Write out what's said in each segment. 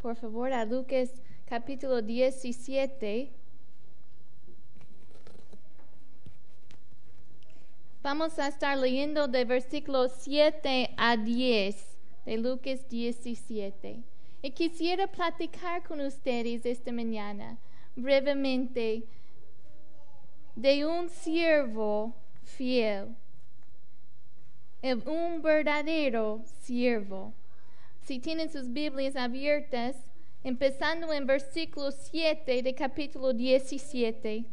Por favor, a Lucas capítulo 17. Vamos a estar leyendo de versículos 7 a 10 de Lucas 17. Y quisiera platicar con ustedes esta mañana brevemente de un siervo fiel, el- un verdadero siervo. Si tienen sus Biblias abiertas, empezando en versículo 7 de capítulo 17.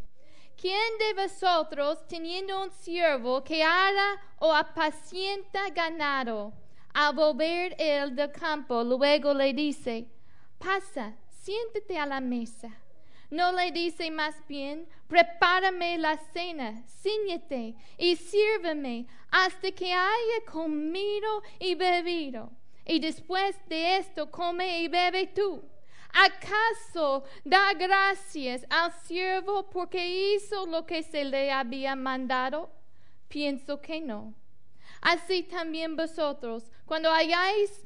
¿Quién de vosotros, teniendo un siervo que ara o apacienta ganado, al volver él del campo, luego le dice, pasa, siéntate a la mesa? No le dice más bien, prepárame la cena, ciñete y sírveme hasta que haya comido y bebido. Y después de esto come y bebe tú. ¿Acaso da gracias al siervo porque hizo lo que se le había mandado? Pienso que no. Así también vosotros, cuando hayáis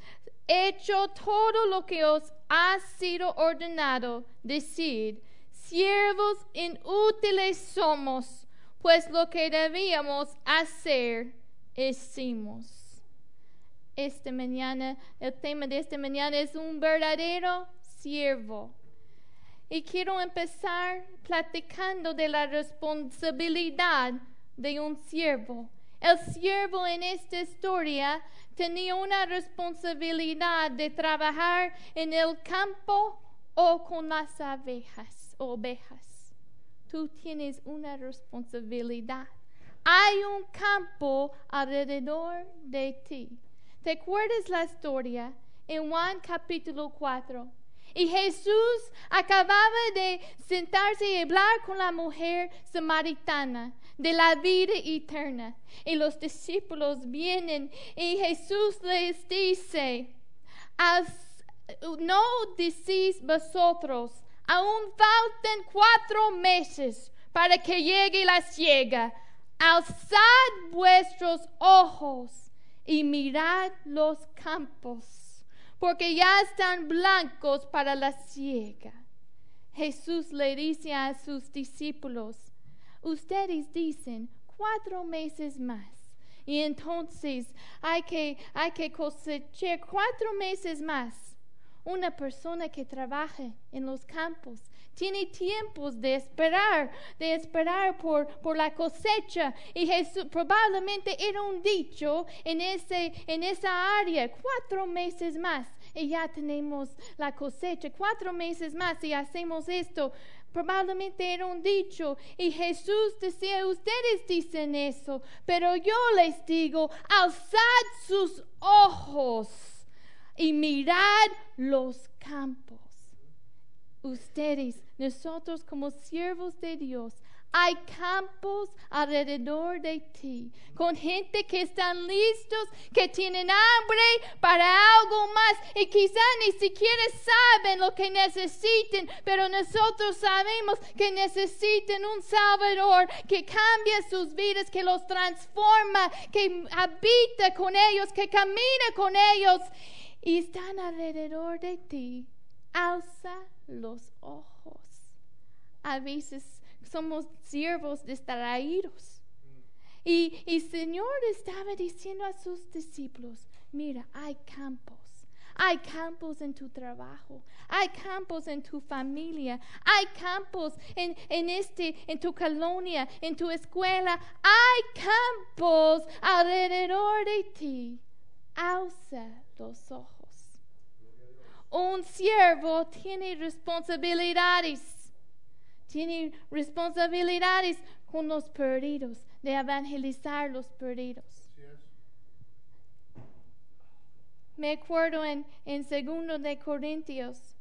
hecho todo lo que os ha sido ordenado, decid, siervos inútiles somos, pues lo que debíamos hacer, hicimos. Esta mañana, el tema de esta mañana es un verdadero siervo. Y quiero empezar platicando de la responsabilidad de un siervo. El siervo en esta historia tenía una responsabilidad de trabajar en el campo o con las abejas, ovejas. Tú tienes una responsabilidad. Hay un campo alrededor de ti. ¿Te acuerdas la historia en Juan capítulo 4? Y Jesús acababa de sentarse y hablar con la mujer samaritana de la vida eterna. Y los discípulos vienen y Jesús les dice, "As- no decís vosotros, aún faltan cuatro meses para que llegue la ciega. Alzad vuestros ojos y mirad los campos, porque ya están blancos para la siega. Jesús le dice a sus discípulos, ustedes dicen cuatro meses más. Y entonces hay que, hay que cosechar cuatro meses más. Una persona que trabaja en los campos tiene tiempos de esperar, de esperar por, por la cosecha. Y Jesús probablemente era un dicho en, ese, en esa área, cuatro meses más. Y ya tenemos la cosecha, cuatro meses más y hacemos esto. Probablemente era un dicho y Jesús decía, ustedes dicen eso, pero yo les digo, alzad sus ojos y mirad los campos. Ustedes, nosotros como siervos de Dios, hay campos alrededor de ti, con gente que están listos, que tienen hambre para algo más y quizá ni siquiera saben lo que necesiten, pero nosotros sabemos que necesitan un Salvador que cambia sus vidas, que los transforma, que habita con ellos, que camina con ellos y están alrededor de ti. Alza los ojos. A veces somos siervos distraídos. Y el Señor estaba diciendo a sus discípulos, mira, hay campos. Hay campos en tu trabajo, hay campos en tu familia, hay campos en, en, este, en tu colonia, en tu escuela, hay campos alrededor de ti. Alza los ojos. Un siervo tiene responsabilidades. Tiene responsabilidades con los perdidos. de evangelizar los perdidos. Me acuerdo en, en segundo de Corintios.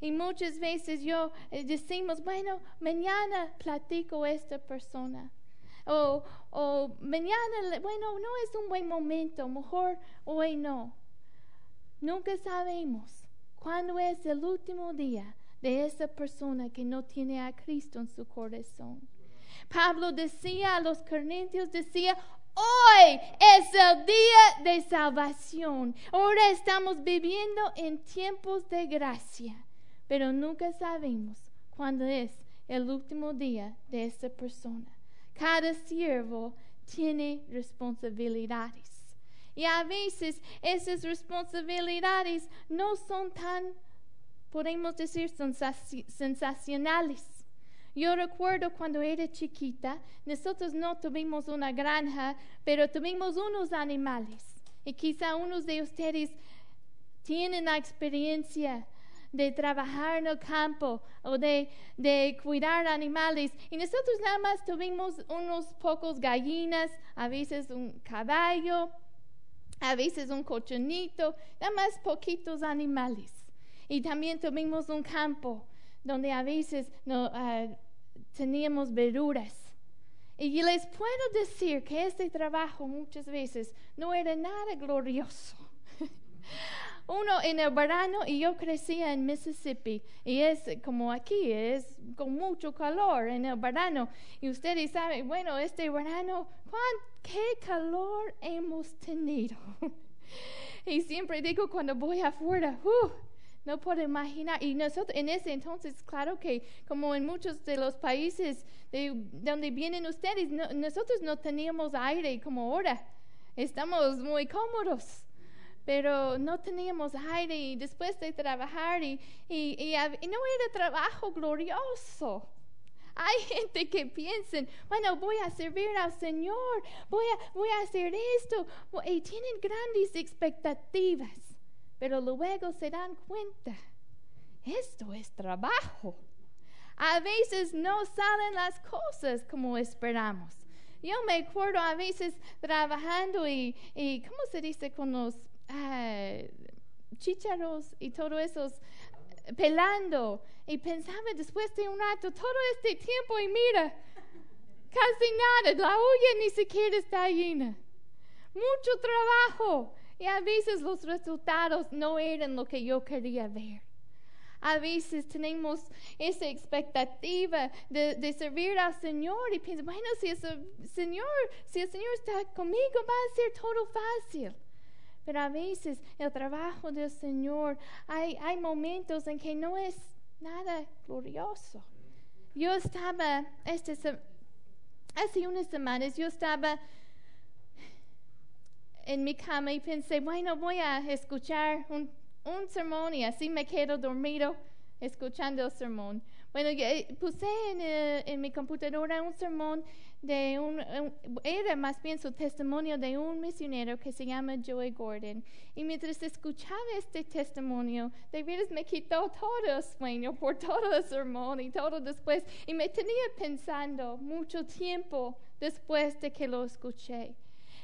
Y muchas veces yo eh, decimos, bueno, mañana platico esta persona. O, o mañana, bueno, no es un buen momento, mejor hoy no. Nunca sabemos cuándo es el último día de esa persona que no tiene a Cristo en su corazón. Pablo decía a los corintios, decía, hoy es el día de salvación. Ahora estamos viviendo en tiempos de gracia, pero nunca sabemos cuándo es el último día de esa persona. Cada siervo tiene responsabilidades. Y a veces esas responsabilidades no son tan, podemos decir, sensacionales. Yo recuerdo cuando era chiquita, nosotros no tuvimos una granja, pero tuvimos unos animales. Y quizá unos de ustedes tienen la experiencia de trabajar en el campo o de, de, cuidar animales. Y nosotros nada más tuvimos unos pocos gallinas, a veces un caballo, a veces un cochinito, nada más poquitos animales. Y también tuvimos un campo donde a veces no, uh, teníamos verduras. Y les puedo decir que este trabajo muchas veces no era nada glorioso. Uno en el verano, y yo crecía en Mississippi, y es como aquí, es con mucho calor en el verano. Y ustedes saben, bueno, este verano, qué calor hemos tenido. y siempre digo cuando voy afuera, uh, no puedo imaginar. Y nosotros en ese entonces, claro que como en muchos de los países de donde vienen ustedes, nosotros no teníamos aire como ahora. Estamos muy cómodos. Pero no teníamos aire y después de trabajar y, y, y no era trabajo glorioso. Hay gente que piensa, bueno, voy a servir al Señor, voy a, voy a hacer esto, y tienen grandes expectativas, pero luego se dan cuenta, esto es trabajo. A veces no salen las cosas como esperamos. Yo me acuerdo a veces trabajando y, y ¿cómo se dice con los ah, chícharos y todo esos pelando y pensaba después de un rato todo este tiempo y mira, casi nada, la olla ni siquiera está llena. Mucho trabajo y a veces los resultados no eran lo que yo quería ver. A veces tenemos esa expectativa de, servir al Señor y pienso, bueno, si el Señor, si el Señor está conmigo, va a ser todo fácil. Pero a veces el trabajo del Señor, hay, hay momentos en que no es nada glorioso. Yo estaba, este, hace unas semanas, yo estaba en mi cama y pensé, bueno, voy a escuchar un, un sermón y así me quedo dormido escuchando el sermón. Bueno, eh, puse en, eh, en, mi computadora un sermón de un, era más bien su testimonio de un misionero que se llama Joey Gordon. Y mientras escuchaba este testimonio, de veras me quitó todo el sueño por todo el sermón y todo después. Y me tenía pensando mucho tiempo después de que lo escuché.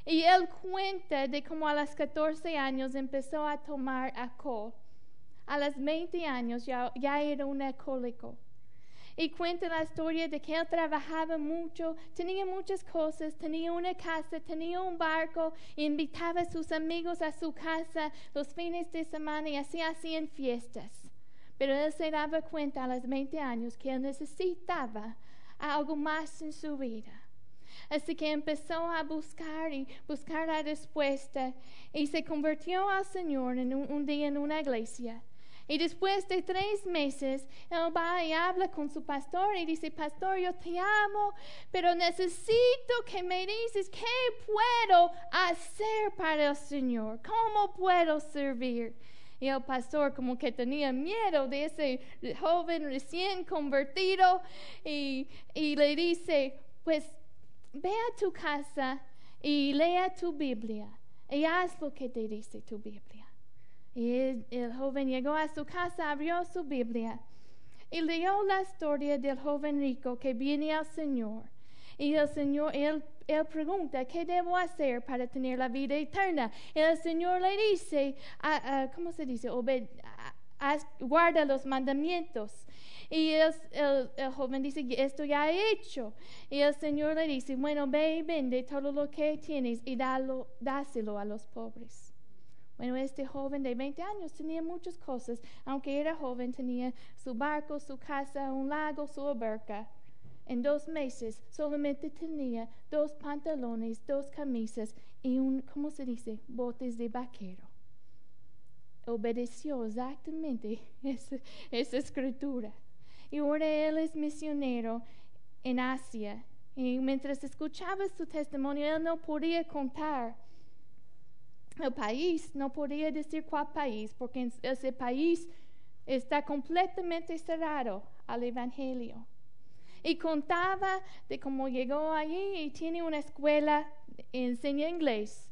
Y él cuenta de cómo a los 14 años empezó a tomar alcohol. A los 20 años ya, era un alcohólico y cuenta la historia de que él trabajaba mucho, tenía muchas cosas, tenía una casa, tenía un barco, invitaba a sus amigos a su casa los fines de semana y así hacían fiestas. Pero él se daba cuenta a los 20 años que él necesitaba algo más en su vida. Así que empezó a buscar y buscar la respuesta y se convirtió al Señor en un, día en una iglesia. Y después de tres meses, él va y habla con su pastor y dice, pastor, yo te amo, pero necesito que me dices qué puedo hacer para el Señor, cómo puedo servir. Y el pastor como que tenía miedo de ese joven recién convertido y, y le dice, pues ve a tu casa y lea tu Biblia y haz lo que te dice tu Biblia. Y el, joven llegó a su casa, abrió su Biblia y leyó la historia del joven rico que viene al Señor. Y el Señor, él, él pregunta, ¿qué debo hacer para tener la vida eterna? Y el Señor le dice, ah, ah, ¿cómo se dice? Obed, ah, guarda los mandamientos. Y el, el- joven dice, esto ya he hecho. Y el Señor le dice, bueno, ve y vende todo lo que tienes y dalo, dáselo a los pobres. Bueno, este joven de 20 años tenía muchas cosas. Aunque era joven, tenía su barco, su casa, un lago, su alberca. En dos meses solamente tenía dos pantalones, dos camisas y un, ¿cómo se dice? Botes de vaquero. Obedeció exactamente esa, esa escritura. Y ahora él es misionero en Asia. Y mientras escuchaba su testimonio, él no podía contar el país, no podía decir cuál país, porque ese país está completamente cerrado al Evangelio. Y contaba de cómo llegó allí y tiene una escuela, enseña inglés.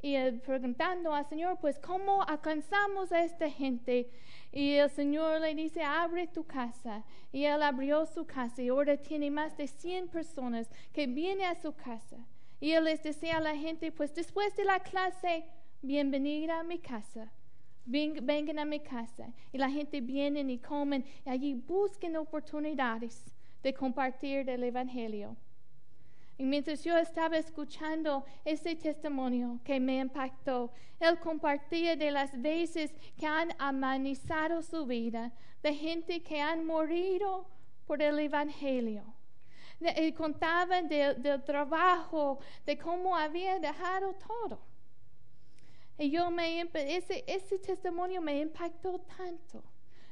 Y él preguntando al Señor, pues, ¿cómo alcanzamos a esta gente? Y el Señor le dice, abre tu casa. Y él abrió su casa y ahora tiene más de 100 personas que vienen a su casa. Y él les decía a la gente, pues después de la clase, bienvenida a mi casa. Ven- vengan a mi casa. Y la gente viene y comen y allí buscan oportunidades de compartir el Evangelio. Y mientras yo estaba escuchando ese testimonio que me impactó, él compartía de las veces que han amenizado su vida, de gente que han morido por el Evangelio. Y contaba de- del trabajo, de cómo había dejado todo. Y yo me, ese, ese testimonio me impactó tanto.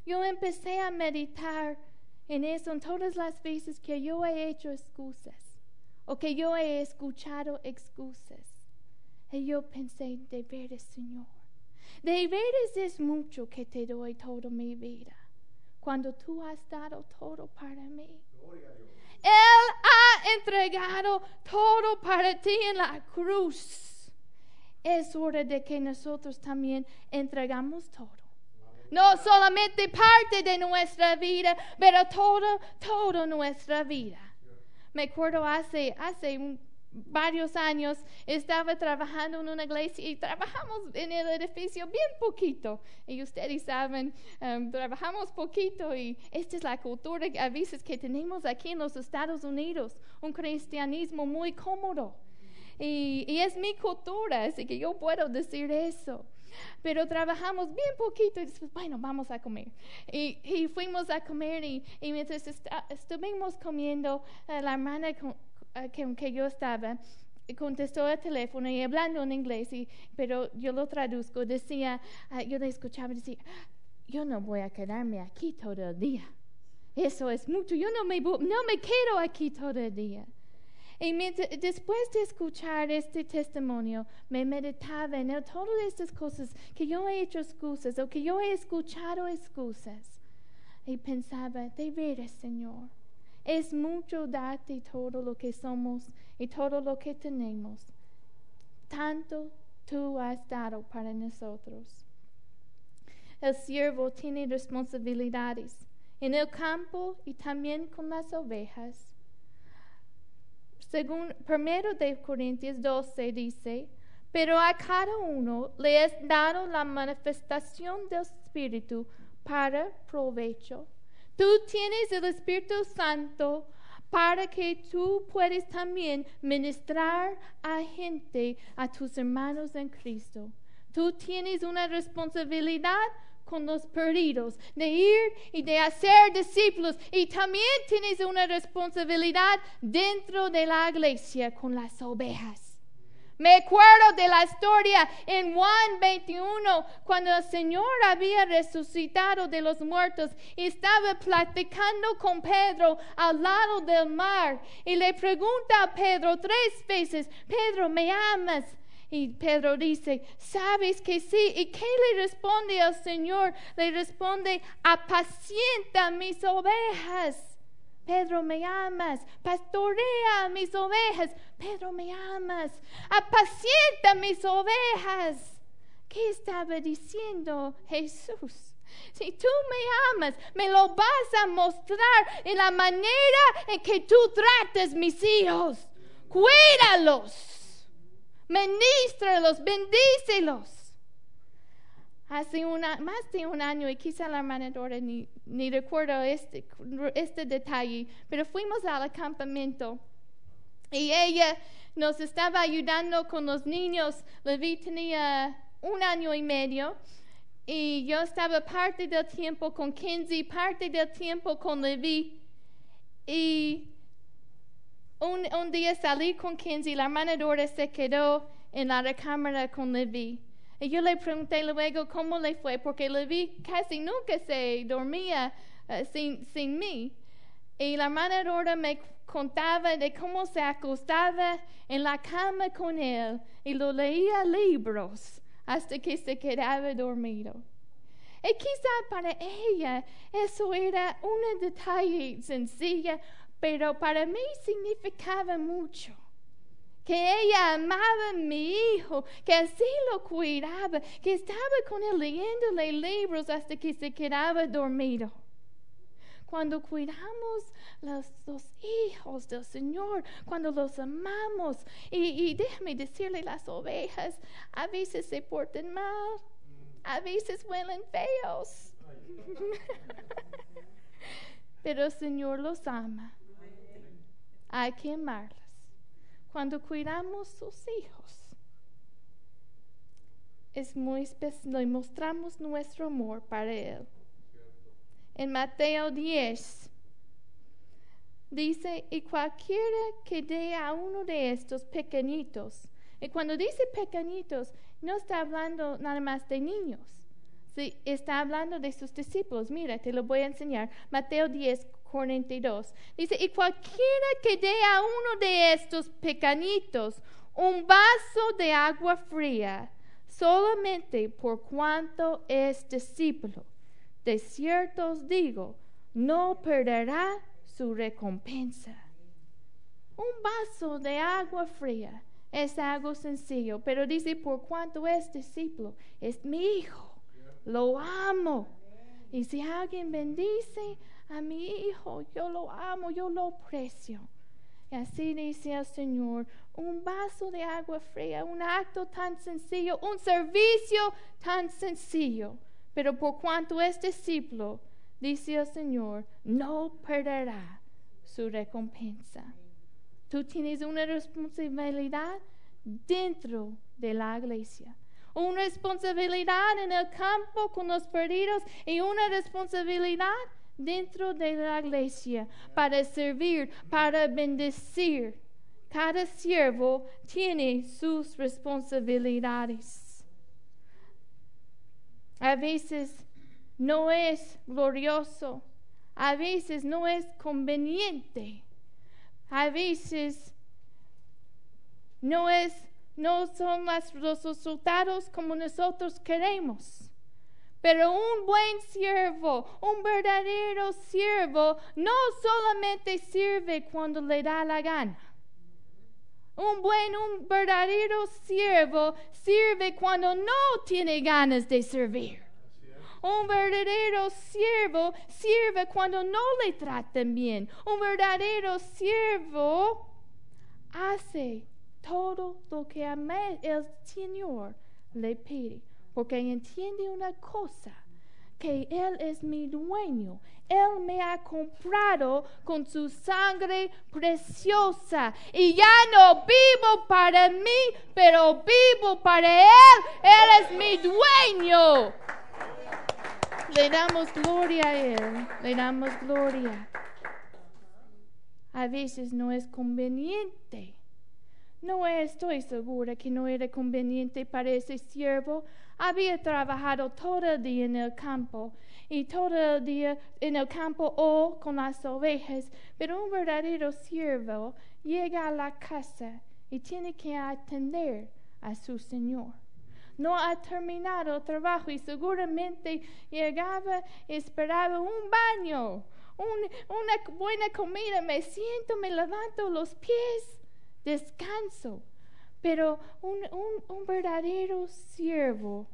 Yo empecé a meditar en eso en todas las veces que yo he hecho excusas o que yo he escuchado excusas. Y yo pensé, de veras, Señor, de veras es mucho que te doy toda mi vida cuando tú has dado todo para mí. Él ha entregado todo para ti en la cruz. Es hora de que nosotros también entregamos todo. No solamente parte de nuestra vida, pero todo, toda nuestra vida. Me acuerdo hace, hace varios años estaba trabajando en una iglesia y trabajamos en el edificio bien poquito. Y ustedes saben, em, trabajamos poquito y esta es la cultura a veces que tenemos aquí en los Estados Unidos, un cristianismo muy cómodo. Y, y es mi cultura, así que yo puedo decir eso. Pero trabajamos bien poquito y después, bueno, vamos a comer. Y, y fuimos a comer y, y mientras esta- estuvimos comiendo, eh, la hermana con, eh, con que yo estaba contestó el teléfono y hablando en inglés, y, pero yo lo traduzco, decía, ah, yo le escuchaba decir, yo no voy a quedarme aquí todo el día. Eso es mucho, yo no me, no me quedo aquí todo el día. Y después de escuchar este testimonio, me meditaba en todas estas cosas que yo he hecho excusas o que yo he escuchado excusas. Y pensaba, de veras, Señor, es mucho darte todo lo que somos y todo lo que tenemos. Tanto tú has dado para nosotros. El siervo tiene responsabilidades en el campo y también con las ovejas. Según 1 de Corintios 12 dice, pero a cada uno le es dado la manifestación del Espíritu para provecho. Tú tienes el Espíritu Santo para que tú puedas también ministrar a gente, a tus hermanos en Cristo. Tú tienes una responsabilidad con los perdidos, de ir y de hacer discípulos. Y también tienes una responsabilidad dentro de la iglesia con las ovejas. Me acuerdo de la historia en Juan 21, cuando el Señor había resucitado de los muertos y estaba platicando con Pedro al lado del mar. Y le pregunta a Pedro tres veces, Pedro, ¿me amas? Y Pedro dice, sabes que sí. ¿Y qué le responde el Señor? Le responde, apacienta mis ovejas. Pedro, me amas. Pastorea mis ovejas. Pedro, me amas. Apacienta mis ovejas. ¿Qué estaba diciendo Jesús? Si tú me amas, me lo vas a mostrar en la manera en que tú trates mis hijos. Cuídalos, ministralos, bendícelos. Hace una, más de un año, y quizá la hermana Dora ni, ni recuerdo este, este detalle, pero fuimos al campamento y ella nos estaba ayudando con los niños. Levi tenía un año y medio y yo estaba parte del tiempo con Kenzie, parte del tiempo con Levi. Y un, día salí con Kenzie, la hermana Dora se quedó en la recámara con Levi. Y yo le pregunté luego cómo le fue, porque le vi casi nunca se dormía uh, sin, sin mí. Y la hermana Dora me contaba de cómo se acostaba en la cama con él y lo leía libros hasta que se quedaba dormido. Y quizá para ella eso era un detalle sencillo, pero para mí significaba mucho que ella amaba a mi hijo, que así lo cuidaba, que estaba con él leyéndole libros hasta que se quedaba dormido. Cuando cuidamos los, los hijos del Señor, cuando los amamos, y, y déjame decirle, las ovejas a veces se portan mal, a veces huelen feos. Pero el Señor los ama. Hay que amarlos cuando cuidamos sus hijos. Es muy le mostramos nuestro amor para Él. En Mateo 10 dice, y cualquiera que dé a uno de estos pequeñitos, y cuando dice pequeñitos, no está hablando nada más de niños, sí, está hablando de sus discípulos. Mira, te lo voy a enseñar. Mateo 10, 42. Dice, y cualquiera que dé a uno de estos pequeñitos un vaso de agua fría, solamente por cuanto es discípulo, de cierto os digo, no perderá su recompensa. Un vaso de agua fría es algo sencillo, pero dice, por cuanto es discípulo, es mi hijo, lo amo. Y si alguien bendice a mi hijo, yo lo amo, yo lo aprecio. Y así dice el Señor, un vaso de agua fría, un acto tan sencillo, un servicio tan sencillo. Pero por cuanto es discípulo, dice el Señor, no perderá su recompensa. Tú tienes una responsabilidad dentro de la iglesia una responsabilidad en el campo con los perdidos y una responsabilidad dentro de la iglesia para servir, para bendecir. Cada siervo tiene sus responsabilidades. A veces no es glorioso, a veces no es conveniente, a veces no es no son los resultados como nosotros queremos. Pero un buen siervo, un verdadero siervo, no solamente sirve cuando le da la gana. Un buen, un verdadero siervo sirve cuando no tiene ganas de servir. Un verdadero siervo sirve cuando no le tratan bien. Un verdadero siervo hace todo lo que el Señor le pide porque entiende una cosa, que Él es mi dueño. Él me ha comprado con su sangre preciosa. Y ya no vivo para mí, pero vivo para Él. Él es mi dueño. Le damos gloria a Él. Le damos gloria. A veces no es conveniente. No estoy segura que no era conveniente para ese siervo. Había trabajado todo el día en el campo y todo el día en el campo o con las ovejas, pero un verdadero siervo llega a la casa y tiene que atender a su Señor. No ha terminado el trabajo y seguramente llegaba y esperaba un baño, una buena comida, me siento, me levanto los pies, descanso. Pero un, un, verdadero siervo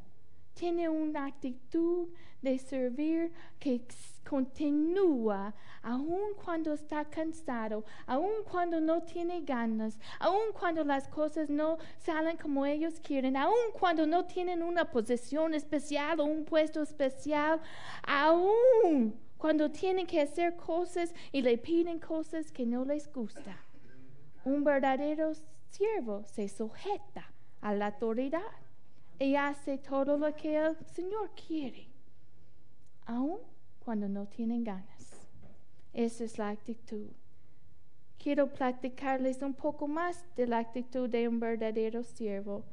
tiene una actitud de servir que continúa aun cuando está cansado, aun cuando no tiene ganas, aun cuando las cosas no salen como ellos quieren, aun cuando no tienen una posición especial o un puesto especial, aun cuando tienen que hacer cosas y le piden cosas que no les gusta. Un verdadero siervo se sujeta a la autoridad y hace todo lo que el Señor quiere, aun cuando no tienen ganas. Esa es la actitud. Quiero platicarles un poco más de la actitud de un verdadero siervo.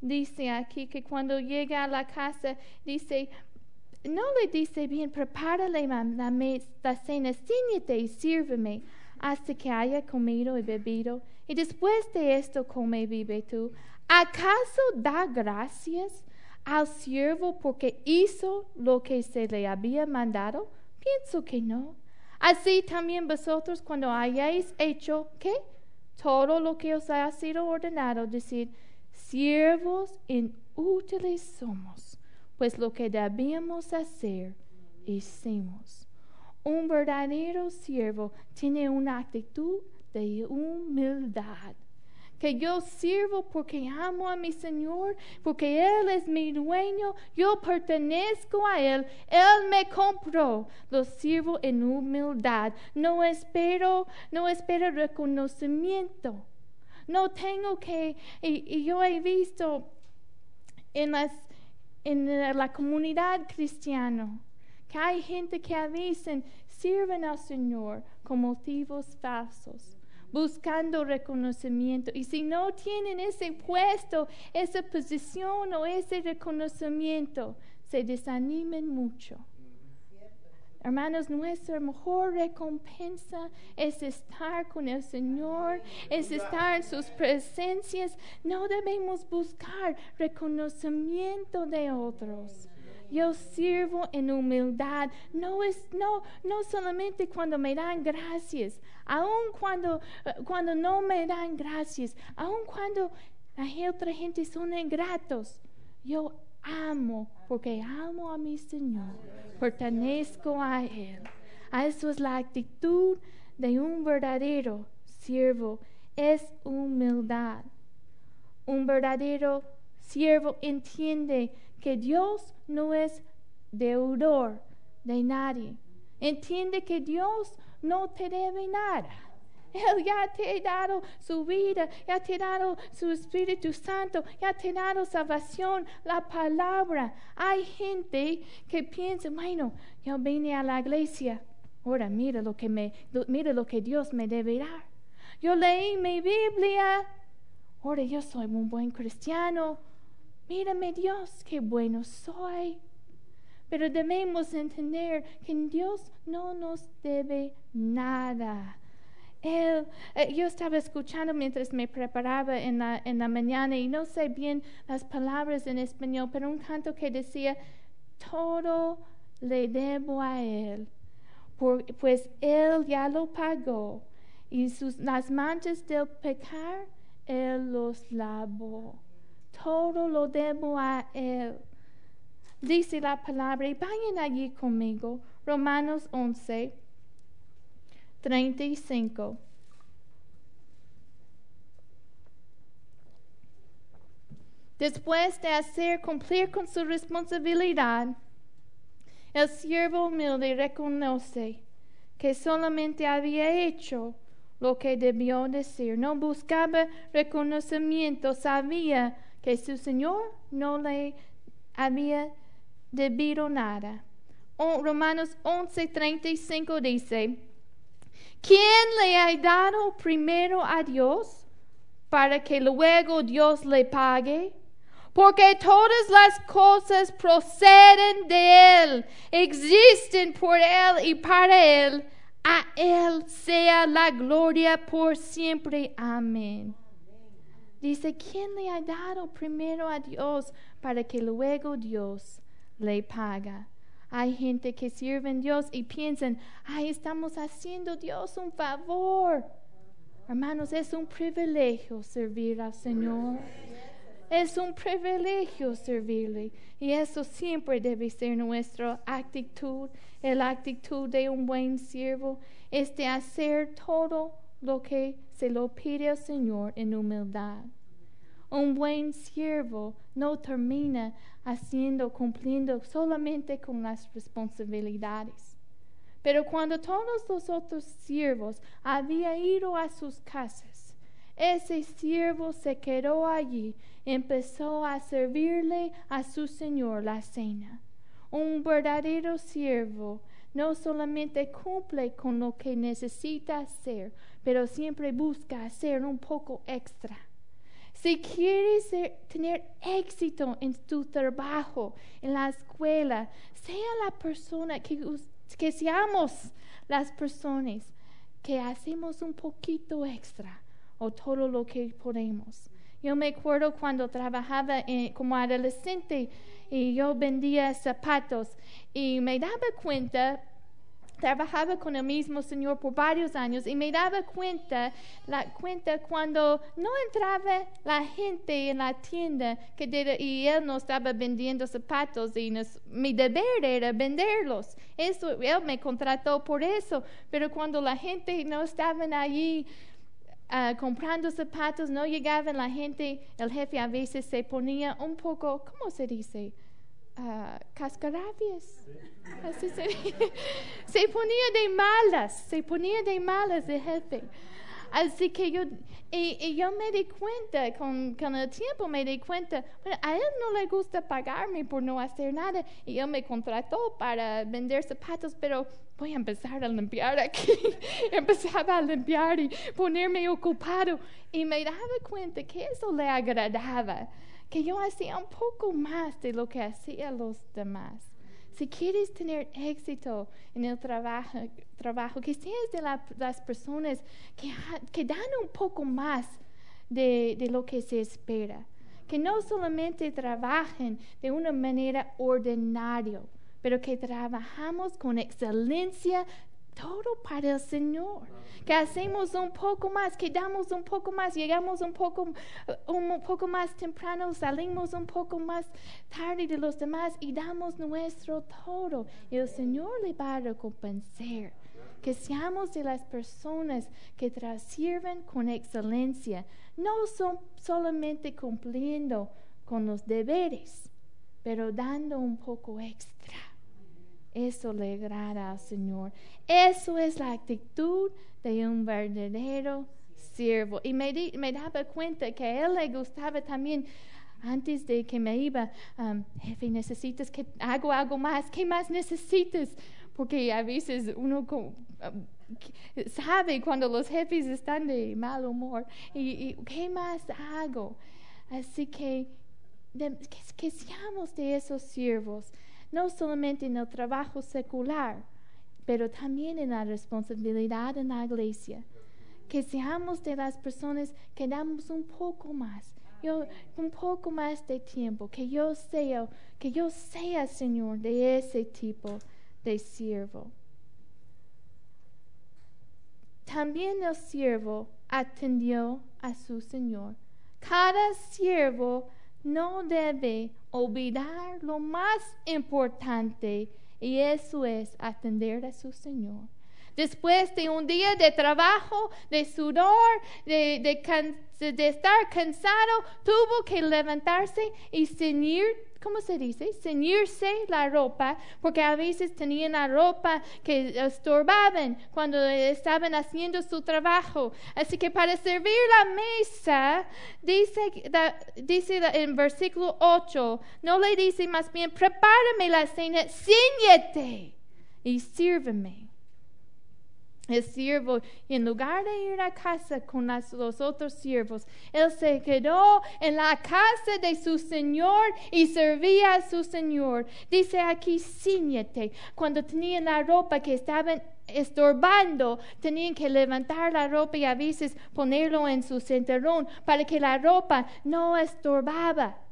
Dice aquí que cuando llega a la casa, dice, no le dice bien, prepárale la, cena, ciñete y sírveme hasta que haya comido y bebido, y después de esto come y vive tú. ¿Acaso da gracias al siervo porque hizo lo que se le había mandado? Pienso que no. Así también vosotros cuando hayáis hecho, ¿qué? Todo lo que os ha sido ordenado, decir, siervos inútiles somos, pues lo que debíamos hacer, hicimos. Un verdadero siervo tiene una actitud de humildad. Que yo sirvo porque amo a mi Señor, porque Él es mi dueño, yo pertenezco a Él, Él me compró, lo sirvo en humildad, no espero, no espero reconocimiento, no tengo que, y, yo he visto en, la comunidad cristiana, que hay gente que dicen, sirven al Señor con motivos falsos buscando reconocimiento. Y si no tienen ese puesto, esa posición o ese reconocimiento, se desanimen mucho. Hermanos, nuestra mejor recompensa es estar con el Señor, es estar en sus presencias. No debemos buscar reconocimiento de otros yo sirvo en humildad. No es no no solamente cuando me dan gracias, aun cuando eh, cuando no me dan gracias, aun cuando la otra gente son ingratos. Yo amo porque amo a mi Señor, pertenezco a él. Eso es la actitud de un verdadero siervo, es humildad. Un verdadero siervo entiende que Dios no es deudor de nadie. Entiende que Dios no te debe nada. Él ya te ha dado su vida, ya te ha dado su Espíritu Santo, ya te ha dado salvación, la palabra. Hay gente que piensa, bueno, yo vine a la iglesia, ahora mira lo que, me, mira lo que Dios me debe dar. Yo leí mi Biblia, ahora yo soy un buen cristiano, mírame Dios, qué bueno soy. Pero debemos entender que Dios no nos debe nada. Él, eh, yo estaba escuchando mientras me preparaba en la, mañana y no sé bien las palabras en español, pero un canto que decía, todo le debo a Él, pues Él ya lo pagó y sus, las manchas del pecar Él los lavó todo lo debo a Él. Dice la palabra, y vayan allí conmigo, Romanos 11, 35. Después de hacer cumplir con su responsabilidad, el siervo humilde reconoce que solamente había hecho lo que debió decir. No buscaba reconocimiento, sabía que su Señor no le había debido nada. Romanos 11:35 dice, ¿quién le ha dado primero a Dios para que luego Dios le pague? Porque todas las cosas proceden de Él, existen por Él y para Él. A Él sea la gloria por siempre. Amén. Dice, ¿quién le ha dado primero a Dios para que luego Dios le paga? Hay gente que sirve a Dios y piensan, ay, estamos haciendo Dios un favor. Hermanos, es un privilegio servir al Señor. Es un privilegio servirle y eso siempre debe ser nuestra actitud. La actitud de un buen siervo es de hacer todo lo que se lo pide al Señor en humildad. Un buen siervo no termina haciendo, cumpliendo solamente con las responsabilidades. Pero cuando todos los otros siervos habían ido a sus casas, ese siervo se quedó allí, empezó a servirle a su Señor la cena. Un verdadero siervo no solamente cumple con lo que necesita hacer, pero siempre busca hacer un poco extra. Si quieres tener éxito en tu trabajo, en la escuela, sea la persona que, que seamos las personas que hacemos un poquito extra o todo lo que podemos. Yo me acuerdo cuando trabajaba como adolescente y yo vendía zapatos y me daba cuenta trabajaba con el mismo Señor por varios años y me daba cuenta, la cuenta cuando no entraba la gente en la tienda que y él no estaba vendiendo zapatos y mi deber era venderlos. Eso, él me contrató por eso, pero cuando la gente no estaba allí uh, comprando zapatos, no llegaba la gente, el jefe a veces se ponía un poco, ¿cómo se dice? Uh, cascarabias. Así se, ponía de malas, se ponía de malas el jefe. Así que yo, y, yo me di cuenta, con, con, el tiempo me di cuenta, bueno, a él no le gusta pagarme por no hacer nada y él me contrató para vender zapatos, pero voy a empezar a limpiar aquí. Empezaba a limpiar y ponerme ocupado y me daba cuenta que eso le agradaba, que yo hacía un poco más de lo que hacían los demás. Si quieres tener éxito en el trabajo, trabajo que seas de las personas que, que, dan un poco más de, de lo que se espera. Que no solamente trabajen de una manera ordinaria, pero que trabajamos con excelencia todo para el Señor. Que hacemos un poco más, que damos un poco más, llegamos un poco, un poco más temprano, salimos un poco más tarde de los demás y damos nuestro todo. Y el Señor le va a recompensar. Que seamos de las personas que sirven con excelencia, no solamente cumpliendo con los deberes, pero dando un poco extra. Eso le agrada al Señor. Eso es la actitud de un verdadero siervo. Y me, me daba cuenta que a él le gustaba también antes de que me iba, um, jefe, necesitas que hago algo más, ¿qué más necesitas? Porque a veces uno um, sabe cuando los jefes están de mal humor y, ¿qué más hago? Así que, que, que seamos de esos siervos no solamente en el trabajo secular, pero también en la responsabilidad en la iglesia. Que seamos de las personas que damos un poco más, yo, un poco más de tiempo, que yo sea, que yo sea, Señor, de ese tipo de siervo. También el siervo atendió a su Señor. Cada siervo no debe olvidar lo más importante y eso es atender a su Señor. Después de un día de trabajo, de sudor, de, estar cansado, tuvo que levantarse y ceñir ¿cómo se dice? Ceñirse la ropa, porque a veces tenían la ropa que estorbaban cuando estaban haciendo su trabajo. Así que para servir la mesa, dice, dice en versículo 8, no le dice más bien, prepárame la cena, ciñete y sírveme el siervo, en lugar de ir a casa con los otros siervos, él se quedó en la casa de su señor y servía a su señor. Dice aquí, ciñete, cuando tenían la ropa que estaban estorbando, tenían que levantar la ropa y a veces ponerlo en su cinturón para que la ropa no estorbaba.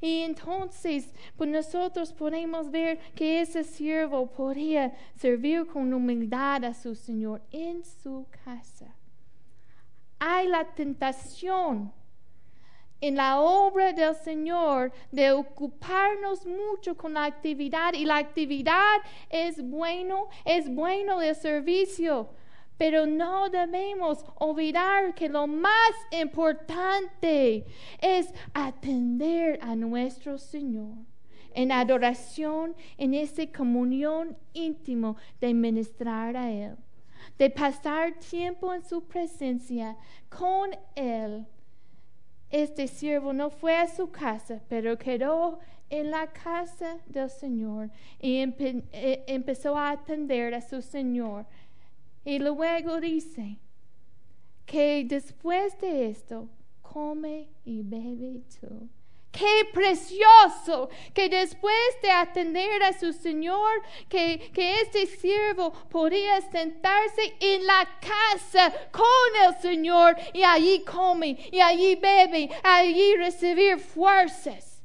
Y entonces, pues nosotros podemos ver que ese siervo podía servir con humildad a su Señor en su casa. Hay la tentación en la obra del Señor, de ocuparnos mucho con la actividad. Y la actividad es bueno, es bueno el servicio. Pero no debemos olvidar que lo más importante es atender a nuestro Señor en adoración, en esa comunión íntimo de ministrar a Él, de pasar tiempo en su presencia con Él. Este siervo no fue a su casa, pero quedó en la casa del Señor y eh, empezó a atender a su Señor y luego dice que después de esto, come y bebe tú. Qué precioso que después de atender a su Señor, que, que este siervo podía sentarse en la casa con el Señor y allí come y allí bebe, allí recibir fuerzas.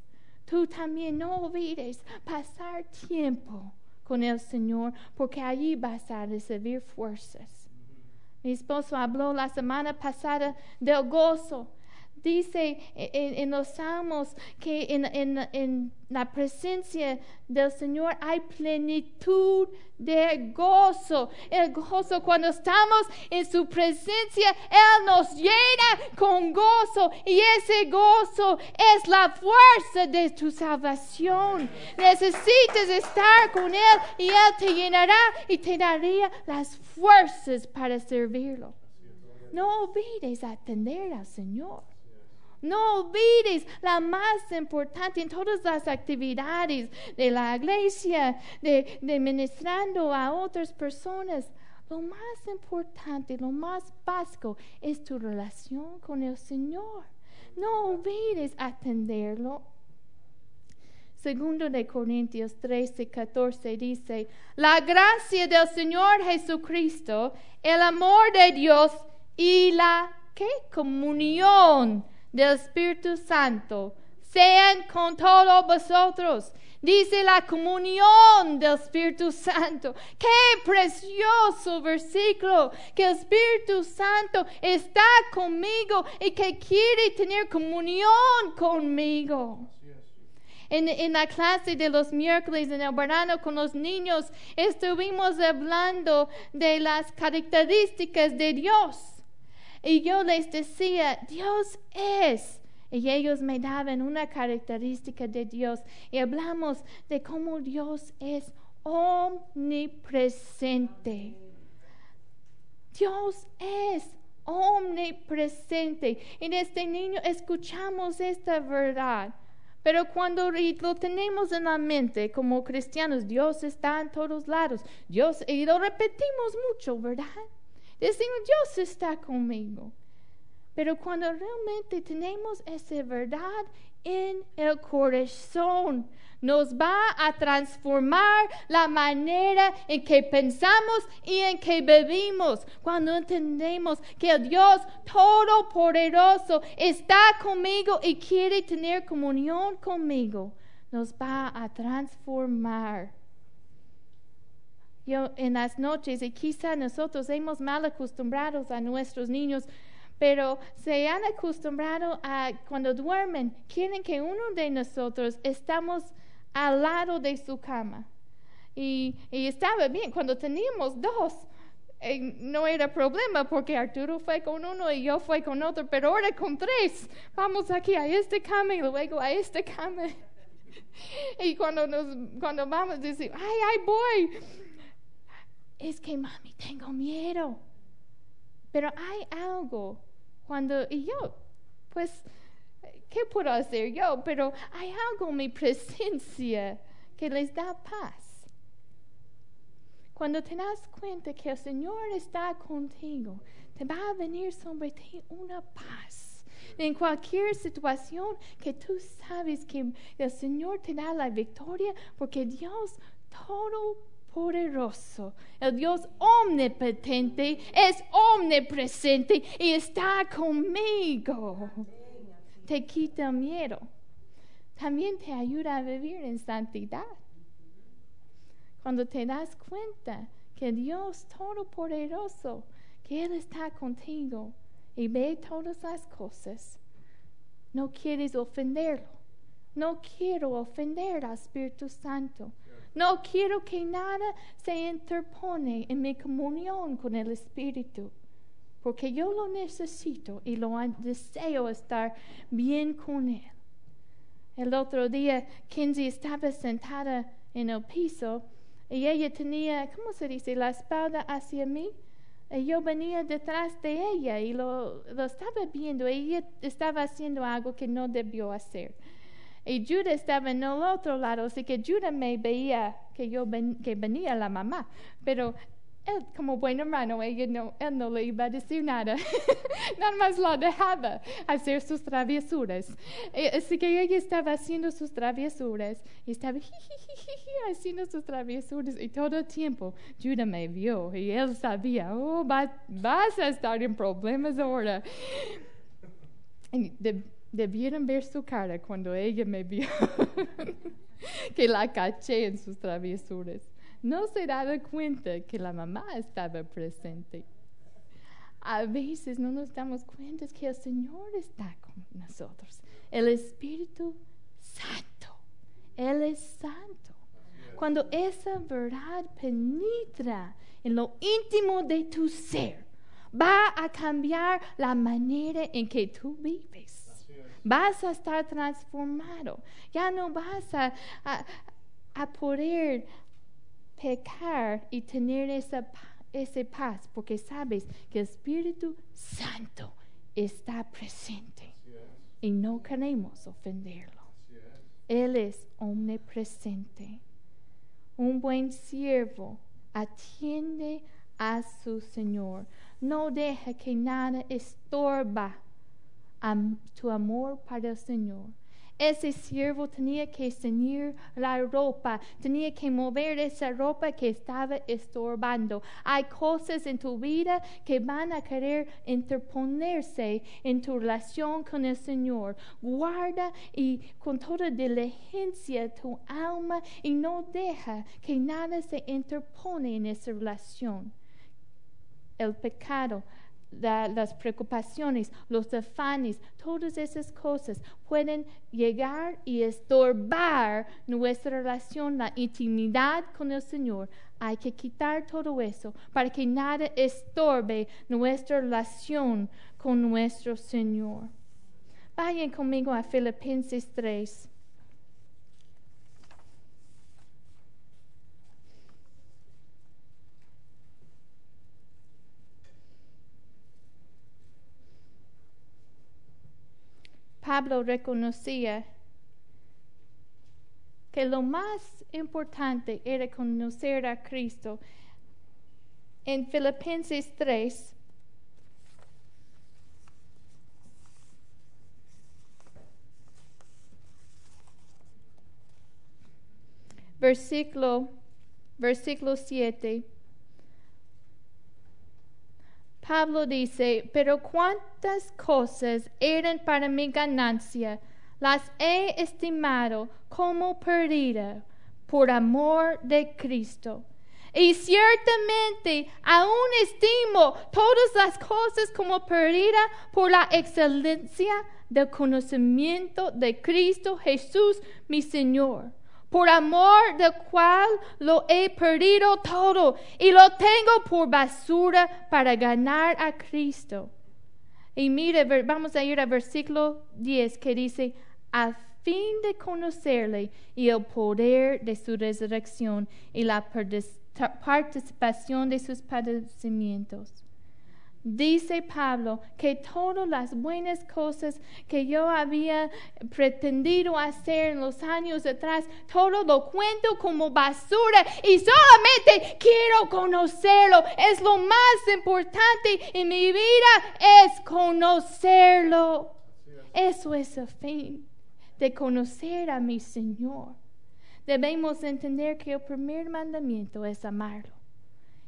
Tú también no olvides pasar tiempo con el Señor, porque allí vas a recibir fuerzas. Mi esposo habló la semana pasada del gozo Dice en, los salmos que en, la presencia del Señor hay plenitud de gozo. El gozo cuando estamos en su presencia, Él nos llena con gozo y ese gozo es la fuerza de tu salvación. Necesitas estar con Él y Él te llenará y te daría las fuerzas para servirlo. No olvides atender al Señor. No olvides la más importante en todas las actividades de la iglesia, de, ministrando a otras personas. Lo más importante, lo más básico es tu relación con el Señor. No olvides atenderlo. Segundo de Corintios 13, 14 dice, la gracia del Señor Jesucristo, el amor de Dios y la ¿qué? comunión del Espíritu Santo sean con todos vosotros. Dice la comunión del Espíritu Santo. Qué precioso versículo. Que el Espíritu Santo está conmigo y que quiere tener comunión conmigo. En, en, la clase de los miércoles en el verano con los niños estuvimos hablando de las características de Dios. Y yo les decía, Dios es. Y ellos me daban una característica de Dios. Y hablamos de cómo Dios es omnipresente. Dios es omnipresente. En este niño escuchamos esta verdad. Pero cuando lo tenemos en la mente como cristianos, Dios está en todos lados. Dios, y lo repetimos mucho, ¿verdad? Decimos, Dios está conmigo. Pero cuando realmente tenemos esa verdad en el corazón, nos va a transformar la manera en que pensamos y en que vivimos. Cuando entendemos que el Dios Todopoderoso está conmigo y quiere tener comunión conmigo, nos va a transformar en las noches y quizá nosotros hemos mal acostumbrados a nuestros niños, pero se han acostumbrado a cuando duermen, quieren que uno de nosotros estamos al lado de su cama. Y, estaba bien, cuando teníamos dos, eh, no era problema porque Arturo fue con uno y yo fui con otro, pero ahora con tres, vamos aquí a esta cama y luego a esta cama. y cuando, nos, cuando vamos, decir, ay, ay, voy es que mami, tengo miedo. Pero hay algo cuando, y yo, pues, ¿qué puedo hacer yo? Pero hay algo en mi presencia que les da paz. Cuando te das cuenta que el Señor está contigo, te va a venir sobre ti una paz. En cualquier situación que tú sabes que el Señor te da la victoria, porque Dios todo poderoso, el Dios omnipotente, es omnipresente y está conmigo. Te quita el miedo. También te ayuda a vivir en santidad. Cuando te das cuenta que Dios Todopoderoso, que Él está contigo y ve todas las cosas, no quieres ofenderlo. No quiero ofender al Espíritu Santo. No quiero que nada se interpone en mi comunión con el Espíritu, porque yo lo necesito y lo deseo estar bien con Él. El otro día, Kinsey estaba sentada en el piso y ella tenía, ¿cómo se dice?, la espalda hacia mí. Y yo venía detrás de ella y lo, lo estaba viendo. Ella estaba haciendo algo que no debió hacer. Y Judah estaba en el otro lado, así que Judah me veía que yo que venía la mamá, pero él como buen hermano, ella no, él no le iba a decir nada, nada más la dejaba hacer sus travesuras. Eh, así que ella estaba haciendo sus travesuras y estaba haciendo sus travesuras y todo el tiempo Judah me vio y él sabía, oh, vas a estar en problemas ahora. Y de, Debieron ver su cara cuando ella me vio, que la caché en sus travesuras. No se daba cuenta que la mamá estaba presente. A veces no nos damos cuenta que el Señor está con nosotros. El Espíritu Santo. Él es santo. Cuando esa verdad penetra en lo íntimo de tu ser, va a cambiar la manera en que tú vives vas a estar transformado. Ya no vas a, poder pecar y tener esa, esa paz porque sabes que el Espíritu Santo está presente y no queremos ofenderlo. Él es omnipresente. Un buen siervo atiende a su Señor. No deja que nada estorba tu amor para el Señor. Ese siervo tenía que ceñir la ropa, tenía que mover esa ropa que estaba estorbando. Hay cosas en tu vida que van a querer interponerse en tu relación con el Señor. Guarda y con toda diligencia tu alma y no deja que nada se interpone en esa relación. El pecado las preocupaciones, los afanes, todas esas cosas pueden llegar y estorbar nuestra relación, la intimidad con el Señor. Hay que quitar todo eso para que nada estorbe nuestra relación con nuestro Señor. Vayan conmigo a Filipenses 3. Pablo reconocía que lo más importante era conocer a Cristo. En Filipenses 3, versículo, versículo 7. Pablo dice, pero cuántas cosas eran para mi ganancia, las he estimado como perdida por amor de Cristo. Y ciertamente aún estimo todas las cosas como perdida por la excelencia del conocimiento de Cristo Jesús, mi Señor por amor del cual lo he perdido todo y lo tengo por basura para ganar a Cristo. Y mire, vamos a ir al versículo 10 que dice, a fin de conocerle y el poder de su resurrección y la participación de sus padecimientos Dice Pablo que todas las buenas cosas que yo había pretendido hacer en los años atrás, todo lo cuento como basura y solamente quiero conocerlo. Es lo más importante en mi vida, es conocerlo. Eso es el fin de conocer a mi Señor. Debemos entender que el primer mandamiento es amarlo.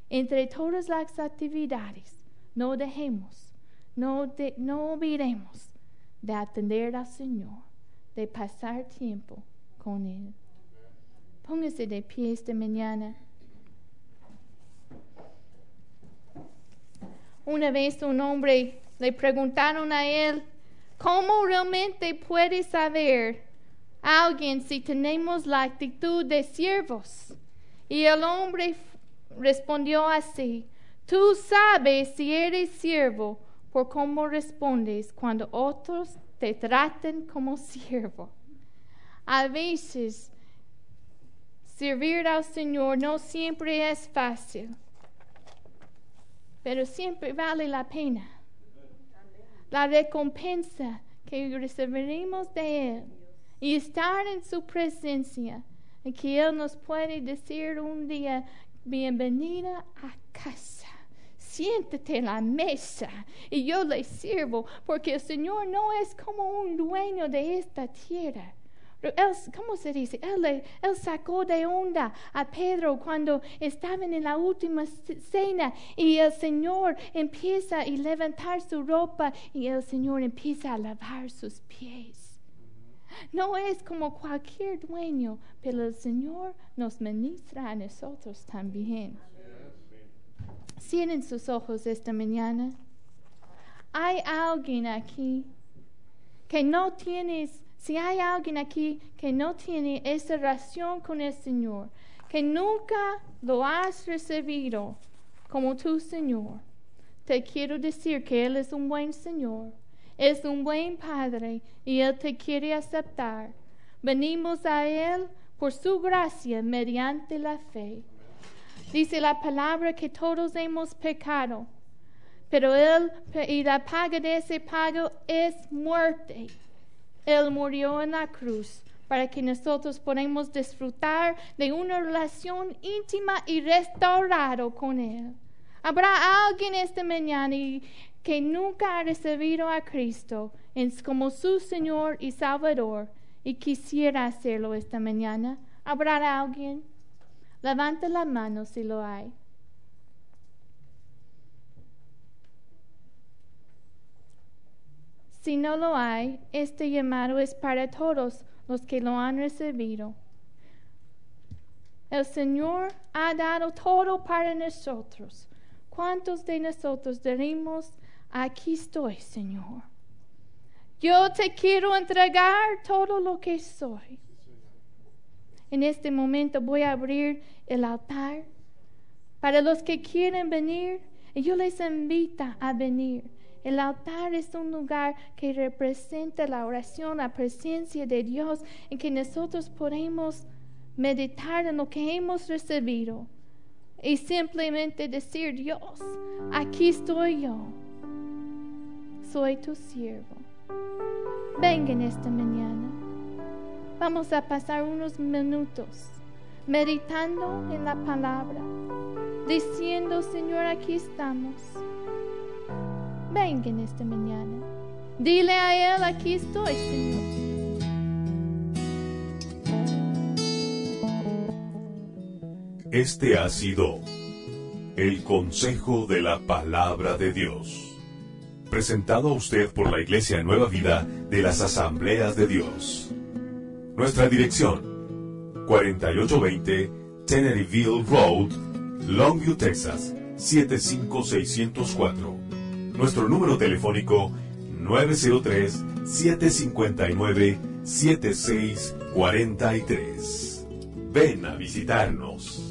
Entre todas las actividades, no dejemos, no, no olvidemos de atender al Señor, de pasar tiempo con Él. Póngase de pie esta mañana. Una vez un hombre le preguntaron a él, ¿Cómo realmente puede saber alguien si tenemos la actitud de siervos? Y el hombre respondió así, tú sabes si eres siervo por cómo respondes cuando otros te traten como siervo. A veces, servir al Señor no siempre es fácil, pero siempre vale la pena. La recompensa que recibiremos de Él y estar en su presencia y que Él nos puede decir un día, bienvenida a casa siéntate en la mesa y yo le sirvo, porque el Señor no es como un dueño de esta tierra. Él, ¿Cómo se dice? Él, él, sacó de onda a Pedro cuando estaban en la última cena y el Señor empieza a levantar su ropa y el Señor empieza a lavar sus pies. No es como cualquier dueño, pero el Señor nos ministra a nosotros también. Cierren sus ojos esta mañana. Hay alguien aquí que no tienes, si hay alguien aquí que no tiene esa relación con el Señor, que nunca lo has recibido como tu Señor, te quiero decir que Él es un buen Señor, es un buen Padre y Él te quiere aceptar. Venimos a Él por su gracia mediante la fe. Dice la palabra que todos hemos pecado, pero Él y la paga de ese pago es muerte. Él murió en la cruz para que nosotros podamos disfrutar de una relación íntima y restaurado con Él. Habrá alguien esta mañana que nunca ha recibido a Cristo como su Señor y Salvador y quisiera hacerlo esta mañana. ¿Habrá alguien? Levanta la mano si lo hay. Si no lo hay, este llamado es para todos los que lo han recibido. El Señor ha dado todo para nosotros. ¿Cuántos de nosotros diremos, aquí estoy, Señor? Yo te quiero entregar todo lo que soy. En este momento voy a abrir el altar para los que quieren venir. Yo les invito a venir. El altar es un lugar que representa la oración, la presencia de Dios, en que nosotros podemos meditar en lo que hemos recibido y simplemente decir, Dios, aquí estoy yo, soy tu siervo. Vengan esta mañana. Vamos a pasar unos minutos meditando en la palabra, diciendo, Señor, aquí estamos. Vengan esta mañana. Dile a Él, aquí estoy, Señor. Este ha sido el consejo de la palabra de Dios, presentado a usted por la Iglesia Nueva Vida de las Asambleas de Dios. Nuestra dirección, 4820 Tenneryville Road, Longview, Texas, 75604. Nuestro número telefónico, 903-759-7643. Ven a visitarnos.